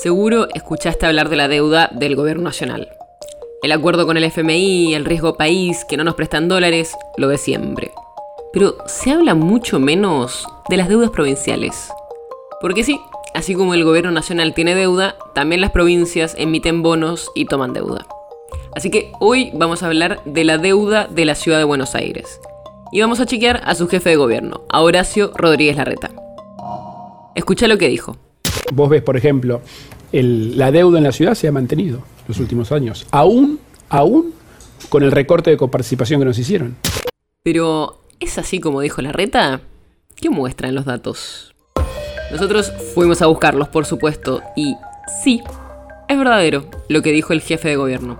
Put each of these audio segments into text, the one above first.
Seguro escuchaste hablar de la deuda del gobierno nacional. El acuerdo con el FMI, el riesgo país, que no nos prestan dólares, lo de siempre. Pero se habla mucho menos de las deudas provinciales. Porque sí, así como el gobierno nacional tiene deuda, también las provincias emiten bonos y toman deuda. Así que hoy vamos a hablar de la deuda de la ciudad de Buenos Aires. Y vamos a chequear a su jefe de gobierno, a Horacio Rodríguez Larreta. Escucha lo que dijo. Vos ves, por ejemplo, la deuda en la ciudad se ha mantenido los últimos años, aún, aún con el recorte de coparticipación que nos hicieron. Pero, ¿es así como dijo la reta? ¿Qué muestran los datos? Nosotros fuimos a buscarlos, por supuesto, y sí, es verdadero lo que dijo el jefe de gobierno.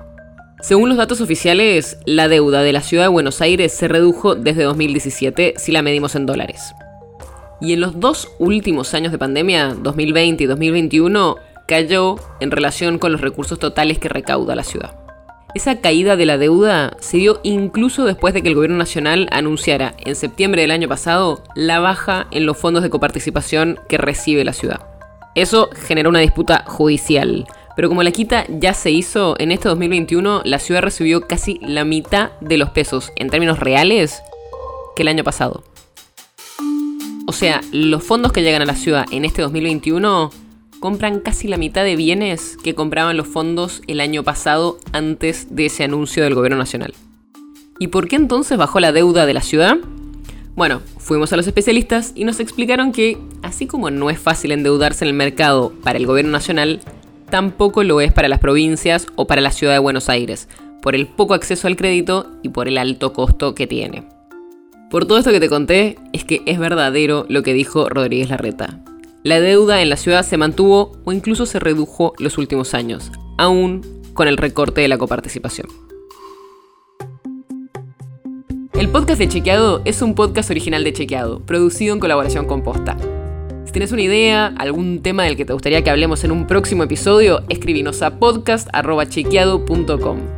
Según los datos oficiales, la deuda de la ciudad de Buenos Aires se redujo desde 2017 si la medimos en dólares. Y en los dos últimos años de pandemia, 2020 y 2021, cayó en relación con los recursos totales que recauda la ciudad. Esa caída de la deuda se dio incluso después de que el gobierno nacional anunciara en septiembre del año pasado la baja en los fondos de coparticipación que recibe la ciudad. Eso generó una disputa judicial, pero como la quita ya se hizo, en este 2021 la ciudad recibió casi la mitad de los pesos en términos reales que el año pasado. O sea, los fondos que llegan a la ciudad en este 2021 compran casi la mitad de bienes que compraban los fondos el año pasado antes de ese anuncio del gobierno nacional. ¿Y por qué entonces bajó la deuda de la ciudad? Bueno, fuimos a los especialistas y nos explicaron que, así como no es fácil endeudarse en el mercado para el gobierno nacional, tampoco lo es para las provincias o para la ciudad de Buenos Aires, por el poco acceso al crédito y por el alto costo que tiene. Por todo esto que te conté, es que es verdadero lo que dijo Rodríguez Larreta. La deuda en la ciudad se mantuvo o incluso se redujo los últimos años, aún con el recorte de la coparticipación. El podcast de Chequeado es un podcast original de Chequeado, producido en colaboración con Posta. Si tienes una idea, algún tema del que te gustaría que hablemos en un próximo episodio, escribinos a podcast.chequeado.com.